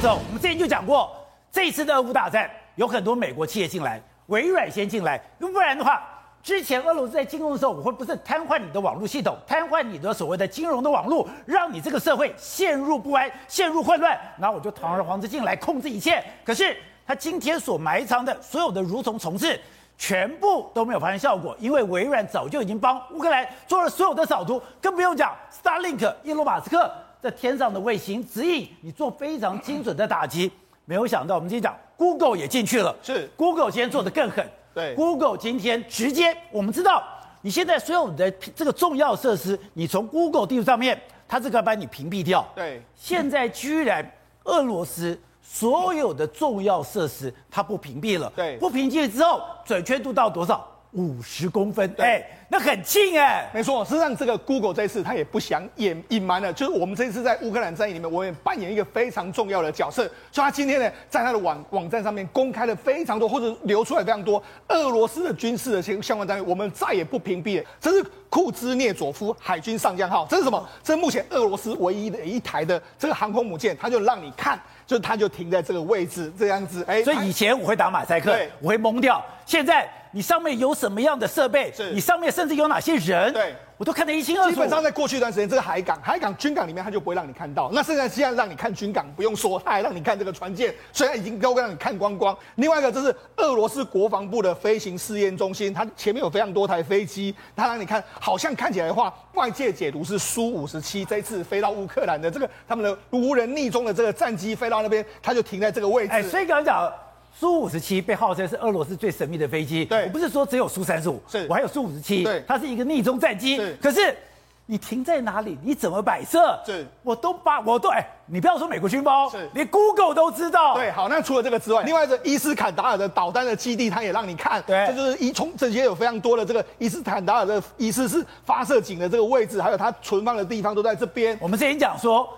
走，我们之前就讲过，这次的俄乌大战有很多美国企业进来，微软先进来，要不然的话，之前俄罗斯在进攻的时候，我会不是瘫痪你的网络系统，瘫痪你的所谓的金融的网络，让你这个社会陷入不安、陷入混乱，然后我就堂而皇之进来控制一切。可是他今天所埋藏的所有的蠕虫虫子，全部都没有发生效果，因为微软早就已经帮乌克兰做了所有的扫毒，更不用讲 Starlink，伊隆马斯克。在天上的卫星指引你做非常精准的打击，没有想到我们今天讲 Google 也进去了，是。Google 今天做的更狠，对，Google 今天直接我们知道，你现在所有的这个重要设施，你从 Google 地图上面，它这个把你屏蔽掉，对，现在居然俄罗斯所有的重要设施它不屏蔽了，对，不屏蔽了之后，准确度到多少？五十公分，哎，那很近哎，没错。实际上，这个 Google 这一次他也不想掩隐瞒了，就是我们这一次在乌克兰战役里面，我也扮演一个非常重要的角色。所以，他今天呢，在他的网网站上面公开了非常多，或者流出来非常多俄罗斯的军事的相相关单位，我们再也不屏蔽了。这是库兹涅佐夫海军上将号，这是什么？这是目前俄罗斯唯一的一台的这个航空母舰，他就让你看，就它就停在这个位置，这样子。哎，所以以前我会打马赛克，我会懵掉，现在。你上面有什么样的设备？你上面甚至有哪些人？对，我都看得一清二楚。基本上在过去一段时间，这个海港、海港军港里面，他就不会让你看到。那现在既然让你看军港，不用说，他还让你看这个船舰，虽然已经都让你看光光。另外一个就是俄罗斯国防部的飞行试验中心，它前面有非常多台飞机，它让你看，好像看起来的话，外界解读是苏五十七这次飞到乌克兰的这个他们的无人逆中的这个战机飞到那边，它就停在这个位置。哎，所以刚刚讲。苏五十七被号称是俄罗斯最神秘的飞机。对，我不是说只有苏三十五，是，我还有苏五十七。对，它是一个逆中战机。是，可是你停在哪里？你怎么摆设？是，我都把我都哎，你不要说美国军包，是，连 Google 都知道。对，好，那除了这个之外，另外一个伊斯坎达尔的导弹的基地，它也让你看。对，这就是一从这些有非常多的这个伊斯坎达尔的伊斯是发射井的这个位置，还有它存放的地方都在这边。我们之前讲说。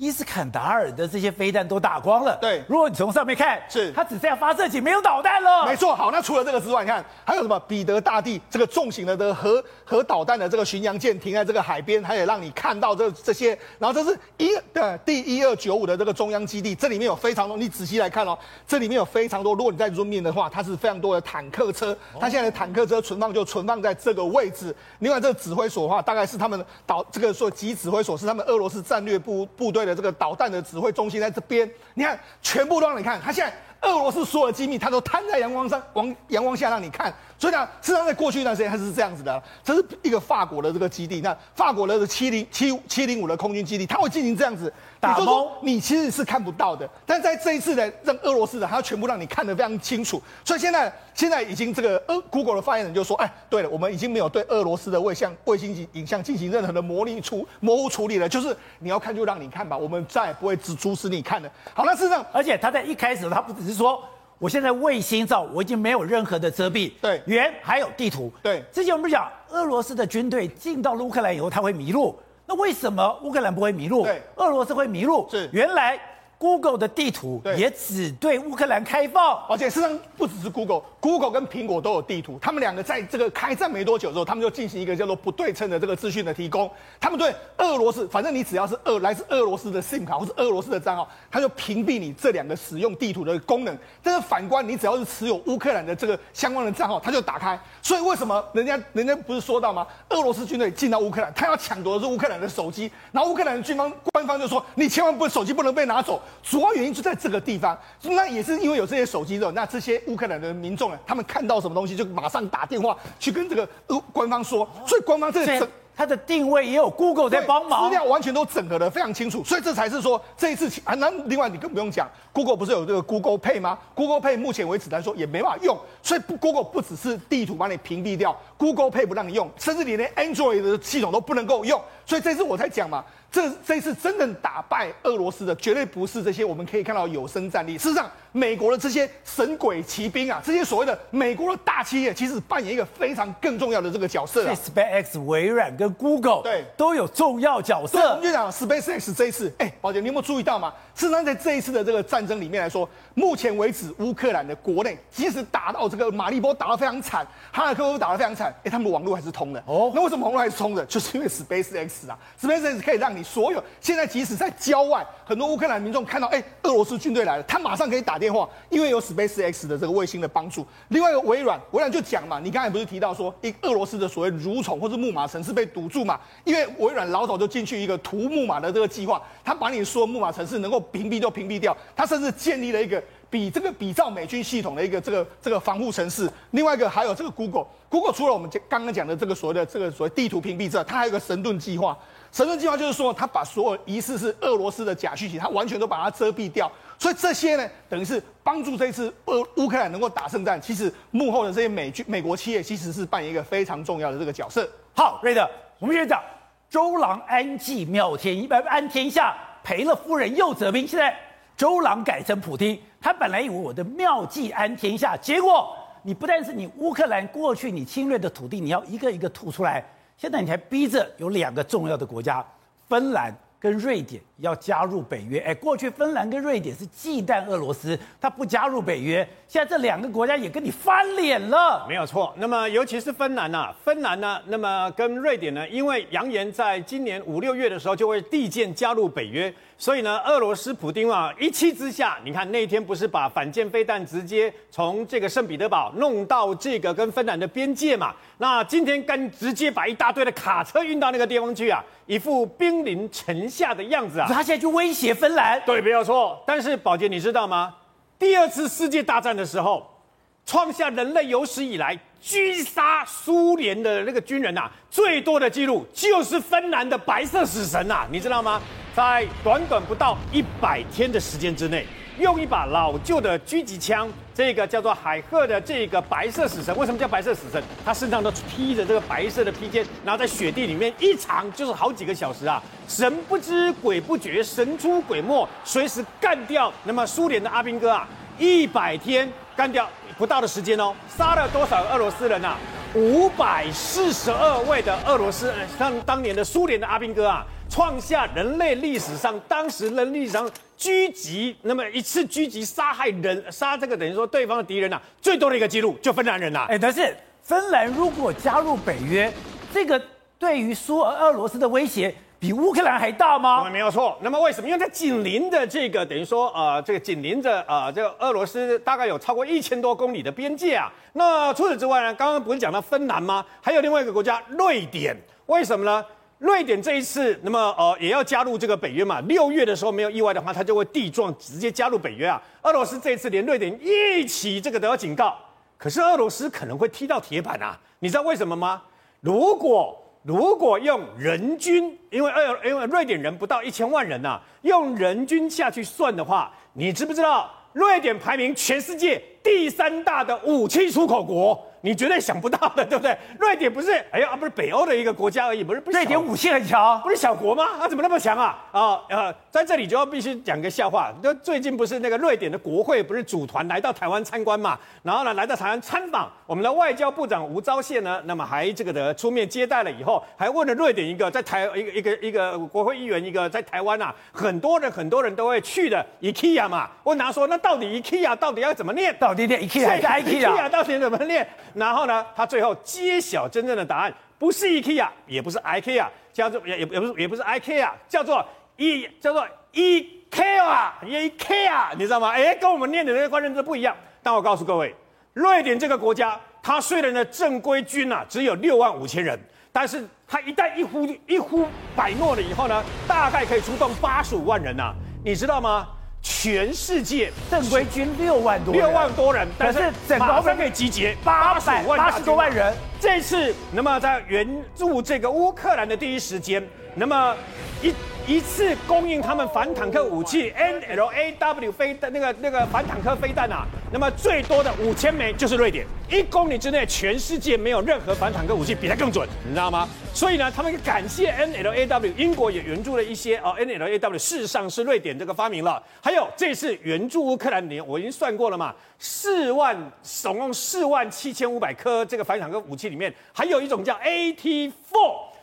伊斯坎达尔的这些飞弹都打光了。对，如果你从上面看，是它只剩下发射井，没有导弹了。没错。好，那除了这个之外，你看还有什么？彼得大帝这个重型的的核核导弹的这个巡洋舰停在这个海边，它也让你看到这这些。然后这是一的第一二九五的这个中央基地，这里面有非常多，你仔细来看哦，这里面有非常多。如果你在 zoom in 的话，它是非常多的坦克车，它现在的坦克车存放就存放在这个位置。另外，这个指挥所的话，大概是他们导这个说级指挥所是他们俄罗斯战略部部队的这个导弹的。指挥中心在这边，你看，全部都让你看。他现在俄罗斯所有的机密，他都摊在阳光上，往阳光下让你看。所以呢，事实上在过去一段时间，它是这样子的。这是一个法国的这个基地，那法国的七零七七零五的空军基地，它会进行这样子打包，你其实是看不到的。但在这一次呢，让俄罗斯的，它全部让你看得非常清楚。所以现在现在已经这个呃，Google 的发言人就说，哎，对了，我们已经没有对俄罗斯的卫星卫星影像进行任何的模拟处模糊处理了，就是你要看就让你看吧，我们再也不会只阻止你看了。好，那事实上，而且他在一开始，他不只是说。我现在卫星照，我已经没有任何的遮蔽。对，原还有地图。对，之前我们讲，俄罗斯的军队进到了乌克兰以后，他会迷路。那为什么乌克兰不会迷路？对，俄罗斯会迷路。是，原来。Google 的地图也只对乌克兰开放，而且事实上不只是 Google，Google 跟苹果都有地图。他们两个在这个开战没多久之后，他们就进行一个叫做不对称的这个资讯的提供。他们对俄罗斯，反正你只要是俄来自俄罗斯的 SIM 卡或是俄罗斯的账号，他就屏蔽你这两个使用地图的功能。但是反观你只要是持有乌克兰的这个相关的账号，他就打开。所以为什么人家人家不是说到吗？俄罗斯军队进到乌克兰，他要抢夺的是乌克兰的手机，然后乌克兰的军方官方就说，你千万不手机不能被拿走。主要原因就在这个地方，那也是因为有这些手机之后，那这些乌克兰的民众呢，他们看到什么东西就马上打电话去跟这个呃官方说，所以官方这个它的定位也有 Google 在帮忙，资料完全都整合的非常清楚，所以这才是说这一次啊，那另外你更不用讲，Google 不是有这个 Google Pay 吗？Google Pay 目前为止来说也没办法用，所以 Google 不只是地图把你屏蔽掉，Google Pay 不让你用，甚至你连 Android 的系统都不能够用，所以这次我才讲嘛。这这一次真正打败俄罗斯的，绝对不是这些我们可以看到有生战力。事实上，美国的这些神鬼骑兵啊，这些所谓的美国的大企业，其实扮演一个非常更重要的这个角色啊。SpaceX、微软跟 Google 对都有重要角色。我们就讲 SpaceX 这一次，哎，宝姐，你有没有注意到吗？事实上，在这一次的这个战争里面来说，目前为止，乌克兰的国内即使打到这个马利波打得非常惨，哈尔科夫打得非常惨，哎，他们的网络还是通的。哦，那为什么网络还是通的？就是因为 SpaceX 啊，SpaceX 可以让你。所有现在即使在郊外，很多乌克兰民众看到，哎，俄罗斯军队来了，他马上可以打电话，因为有 SpaceX 的这个卫星的帮助。另外一个微软，微软就讲嘛，你刚才不是提到说，一俄罗斯的所谓蠕虫或是木马城市被堵住嘛？因为微软老早就进去一个屠木马的这个计划，他把你说木马城市能够屏蔽就屏蔽掉，他甚至建立了一个。比这个比照美军系统的一个这个这个防护城市，另外一个还有这个 Google，Google 除了我们刚刚讲的这个所谓的这个所谓地图屏蔽之外，它还有个神盾计划。神盾计划就是说，他把所有疑似是俄罗斯的假讯息，他完全都把它遮蔽掉。所以这些呢，等于是帮助这次俄乌克兰能够打胜战。其实幕后的这些美军美国企业其实是扮演一个非常重要的这个角色。好，瑞德，我们先讲周郎安计妙天一般安天下，赔了夫人又折兵。现在周郎改成普丁。他本来以为我的妙计安天下，结果你不但是你乌克兰过去你侵略的土地，你要一个一个吐出来，现在你还逼着有两个重要的国家，芬兰。跟瑞典要加入北约，哎，过去芬兰跟瑞典是忌惮俄罗斯，他不加入北约，现在这两个国家也跟你翻脸了，没有错。那么尤其是芬兰呐，芬兰呢，那么跟瑞典呢，因为扬言在今年五六月的时候就会递件加入北约，所以呢，俄罗斯普丁啊一气之下，你看那天不是把反舰飞弹直接从这个圣彼得堡弄到这个跟芬兰的边界嘛？那今天跟直接把一大堆的卡车运到那个地方去啊，一副兵临城下的样子啊！他现在去威胁芬兰，对，没有错。但是宝杰，你知道吗？第二次世界大战的时候，创下人类有史以来狙杀苏联的那个军人呐、啊，最多的记录就是芬兰的白色死神呐、啊，你知道吗？在短短不到一百天的时间之内。用一把老旧的狙击枪，这个叫做海鹤的这个白色死神，为什么叫白色死神？他身上都披着这个白色的披肩，然后在雪地里面一藏就是好几个小时啊，神不知鬼不觉，神出鬼没，随时干掉那么苏联的阿兵哥啊，一百天干掉不到的时间哦，杀了多少俄罗斯人啊？五百四十二位的俄罗斯，像当年的苏联的阿兵哥啊。创下人类历史上当时人类历史上狙击那么一次狙击杀害人杀这个等于说对方的敌人呐、啊、最多的一个记录就芬兰人呐、啊、哎，但是芬兰如果加入北约，这个对于苏俄俄罗斯的威胁比乌克兰还大吗？没有错。那么为什么？因为它紧邻的这个等于说呃这个紧邻着呃这个俄罗斯大概有超过一千多公里的边界啊。那除此之外呢，刚刚不是讲到芬兰吗？还有另外一个国家瑞典，为什么呢？瑞典这一次，那么呃也要加入这个北约嘛？六月的时候没有意外的话，他就会地撞直接加入北约啊。俄罗斯这一次连瑞典一起这个都要警告，可是俄罗斯可能会踢到铁板啊！你知道为什么吗？如果如果用人均，因为瑞因为瑞典人不到一千万人呐、用人均下去算的话，你知不知道瑞典排名全世界第三大的武器出口国？你绝对想不到的，对不对？瑞典不是，哎呀，不是北欧的一个国家而已，不是。瑞典武器很强，不是小国吗？他怎么那么强啊？啊呃，在这里就要必须讲个笑话。就最近不是那个瑞典的国会不是组团来到台湾参观嘛？然后呢，来到台湾参访，我们的外交部长吴钊燮呢，那么还这个的出面接待了以后，还问了瑞典一个在台一个一个一个国会议员一个在台湾啊，很多人很多人都会去的 IKEA 嘛。问他说，那到底 IKEA 到底要怎么念？到底念 IKEA 还是 IKEA？IKEA 到底怎么念？然后呢，他最后揭晓真正的答案，不是 IKEA，也不是 IKEA，叫做也也也不是也不是 IKEA，叫做 E 叫做 IKEA，IKEA，你知道吗？哎，跟我们念的那个关键字不一样。但我告诉各位，瑞典这个国家，它虽然的正规军啊只有六万五千人，但是它一旦一呼一呼百诺了以后呢，大概可以出动八十五万人呐、啊，你知道吗？全世界正规军六万多，六万多人，但是整个马上可以集结八百万八十多万人。这次，那么在援助这个乌克兰的第一时间，那么一。一次供应他们反坦克武器 NLAW 飞弹那个那个反坦克飞弹啊，那么最多的五千枚就是瑞典，一公里之内全世界没有任何反坦克武器比它更准，你知道吗？所以呢，他们感谢 NLAW，英国也援助了一些哦，NLAW 事实上是瑞典这个发明了。还有这次援助乌克兰年，我已经算过了嘛，四万总共四万七千五百颗这个反坦克武器里面，还有一种叫 AT4。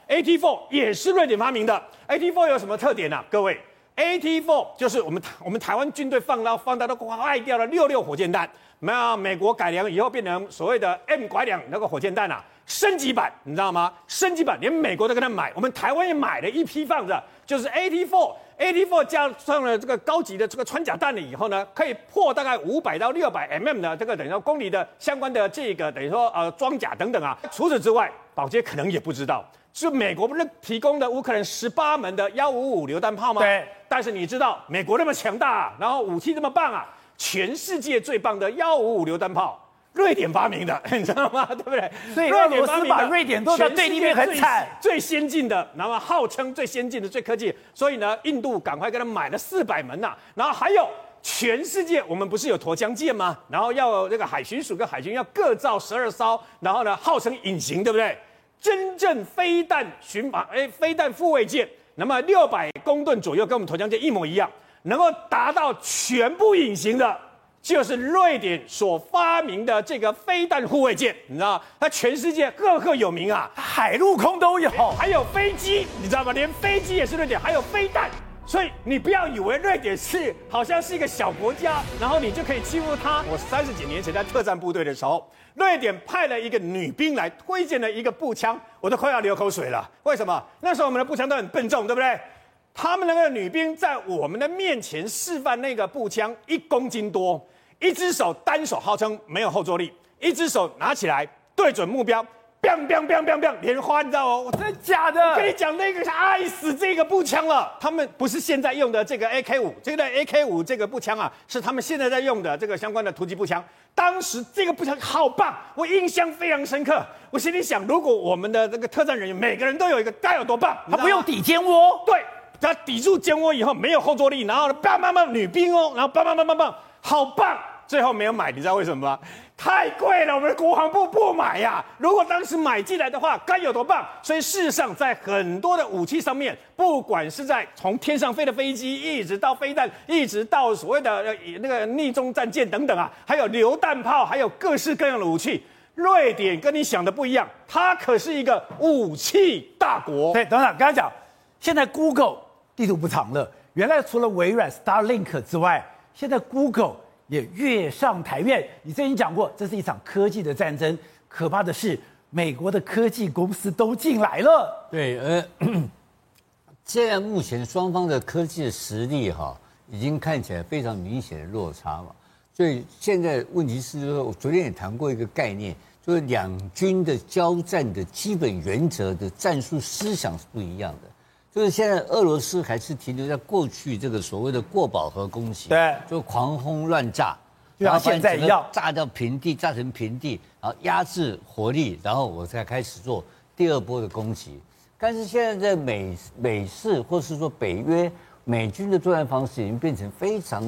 AT4 也是瑞典发明的。AT4 有什么特点呢、各位，AT4 就是我们我们台湾军队放到放到都坏掉了六六火箭弹，没有美国改良以后变成所谓的 M 拐两那个火箭弹啊，升级版，你知道吗？升级版连美国都跟他买，我们台湾也买了一批放着。就是 AT-4 AT4，AT4 加上了这个高级的这个穿甲弹了以后呢，可以破大概五百到六百 mm 的这个等于说公里的相关的这个等于说呃装甲等等啊。除此之外，宝杰可能也不知道，是美国不是提供的乌克兰十八门的幺五五榴弹炮吗？对。但是你知道美国那么强大啊，然后武器这么棒啊，全世界最棒的幺五五榴弹炮。瑞典发明的，你知道吗？对不对？所以俄罗斯把瑞典都在对立面很惨，最先进的，然后号称最先进的、最科技。所以呢，印度赶快给他买了四百门呐、啊。然后还有全世界，我们不是有沱江舰吗？然后要这个海巡署跟海军要各造十二艘，然后呢，号称隐形，对不对？真正飞弹巡防，哎，飞弹护卫舰，那么六百公吨左右，跟我们沱江舰一模一样，能够达到全部隐形的。就是瑞典所发明的这个飞弹护卫舰，你知道它全世界赫赫有名啊，海陆空都有，还有飞机，你知道吗？连飞机也是瑞典，还有飞弹。所以你不要以为瑞典是好像是一个小国家，然后你就可以欺负它。我三十几年前在特战部队的时候，瑞典派了一个女兵来推荐了一个步枪，我都快要流口水了。为什么？那时候我们的步枪都很笨重，对不对？他们那个女兵在我们的面前示范那个步枪，一公斤多。一只手单手号称没有后坐力，一只手拿起来对准目标，biang biang biang biang biang 连花，你知道吗？真的假的？我跟你讲，那个是爱死这个步枪了。他们不是现在用的这个 AK 五，这个 AK 五这个步枪啊，是他们现在在用的这个相关的突击步枪。当时这个步枪好棒，我印象非常深刻。我心里想，如果我们的这个特战人员每个人都有一个，该有多棒！他不用抵肩窝，对，他抵住肩窝以后没有后坐力，然后呢，bang bang bang 女兵哦，然后 bang bang bang bang bang 好棒！最后没有买，你知道为什么吗？太贵了，我们的国防部不买呀。如果当时买进来的话，该有多棒！所以事实上，在很多的武器上面，不管是在从天上飞的飞机，一直到飞弹，一直到所谓的那个逆中战舰等等啊，还有榴弹炮，还有各式各样的武器，瑞典跟你想的不一样，它可是一个武器大国。对，等等，刚才讲，现在 Google 地图不长了，原来除了微软 Starlink 之外，现在 Google 也跃上台面。你之前讲过，这是一场科技的战争。可怕的是，美国的科技公司都进来了。对，呃，现在目前双方的科技的实力哈，已经看起来非常明显的落差嘛。所以现在问题是说，我昨天也谈过一个概念，就是两军的交战的基本原则的战术思想是不一样的。就是现在俄罗斯还是停留在过去这个所谓的过饱和攻击，对，就狂轰乱炸，就像现在一样，炸掉平地，炸成平地，然后压制火力，然后我才开始做第二波的攻击。但是现在在美美式或是说北约美军的作战方式已经变成非常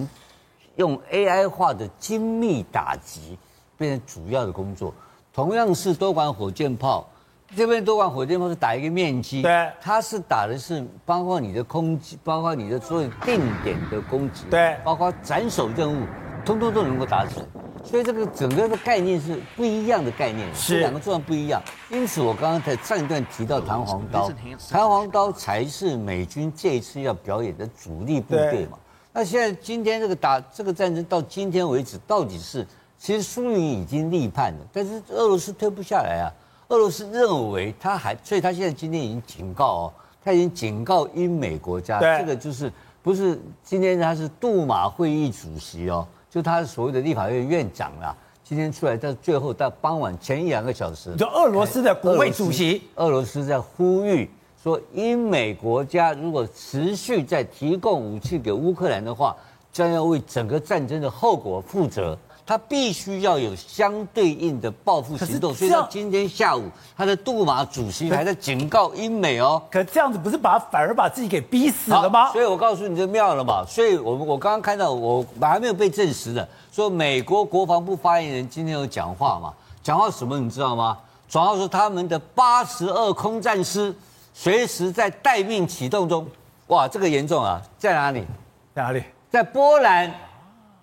用 AI 化的精密打击，变成主要的工作。同样是多管火箭炮。这边多管火箭炮是打一个面积，对，它是打的是包括你的空击，包括你的所有定点的攻击，对，包括斩首任务，通通都能够达成。所以这个整个的概念是不一样的概念，是这两个作用不一样。因此我刚刚在上一段提到弹簧刀，弹簧刀才是美军这一次要表演的主力部队嘛。那现在今天这个打这个战争到今天为止，到底是其实输赢已经立判了，但是俄罗斯退不下来啊。俄罗斯认为他还，所以他现在今天已经警告哦，他已经警告英美国家，这个就是不是今天他是杜马会议主席哦，就他所谓的立法院院长啦，今天出来在最后到傍晚前一两个小时，就俄罗斯的国会主席，俄罗斯在呼吁说，英美国家如果持续在提供武器给乌克兰的话，将要为整个战争的后果负责。他必须要有相对应的报复行动，所以到今天下午，他的杜马主席还在警告英美哦。可这样子不是把反而把自己给逼死了吗？所以我告诉你就妙了嘛。所以我我刚刚看到我还没有被证实的，说美国国防部发言人今天有讲话嘛？讲话什么你知道吗？主要说他们的八十二空战师随时在待命启动中。哇，这个严重啊！在哪里？在哪里？在波兰。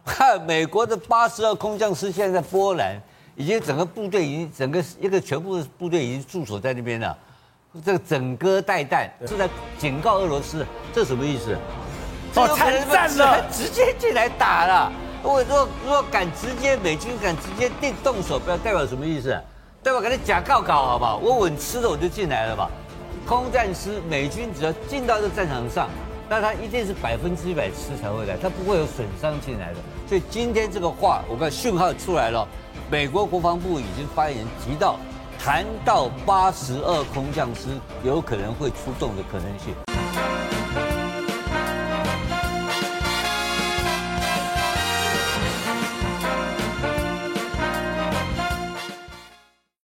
看美国的八十二空降师现在在波兰，已经整个部队已经整个一个全部的部队已经驻守在那边了，这个整戈待旦是在警告俄罗斯，这什么意思？哦，参战了，直接进来打了。如果如果如果敢直接美军敢直接定动手，不要代表什么意思？代表给他假告告好不好？我稳吃的我就进来了吧。空战师，美军只要进到这个战场上，那他一定是百分之一百吃才会来，他不会有损伤进来的。所以今天这个话，我看讯号出来了，美国国防部已经发言提到，谈到八十二空降师有可能会出动的可能性。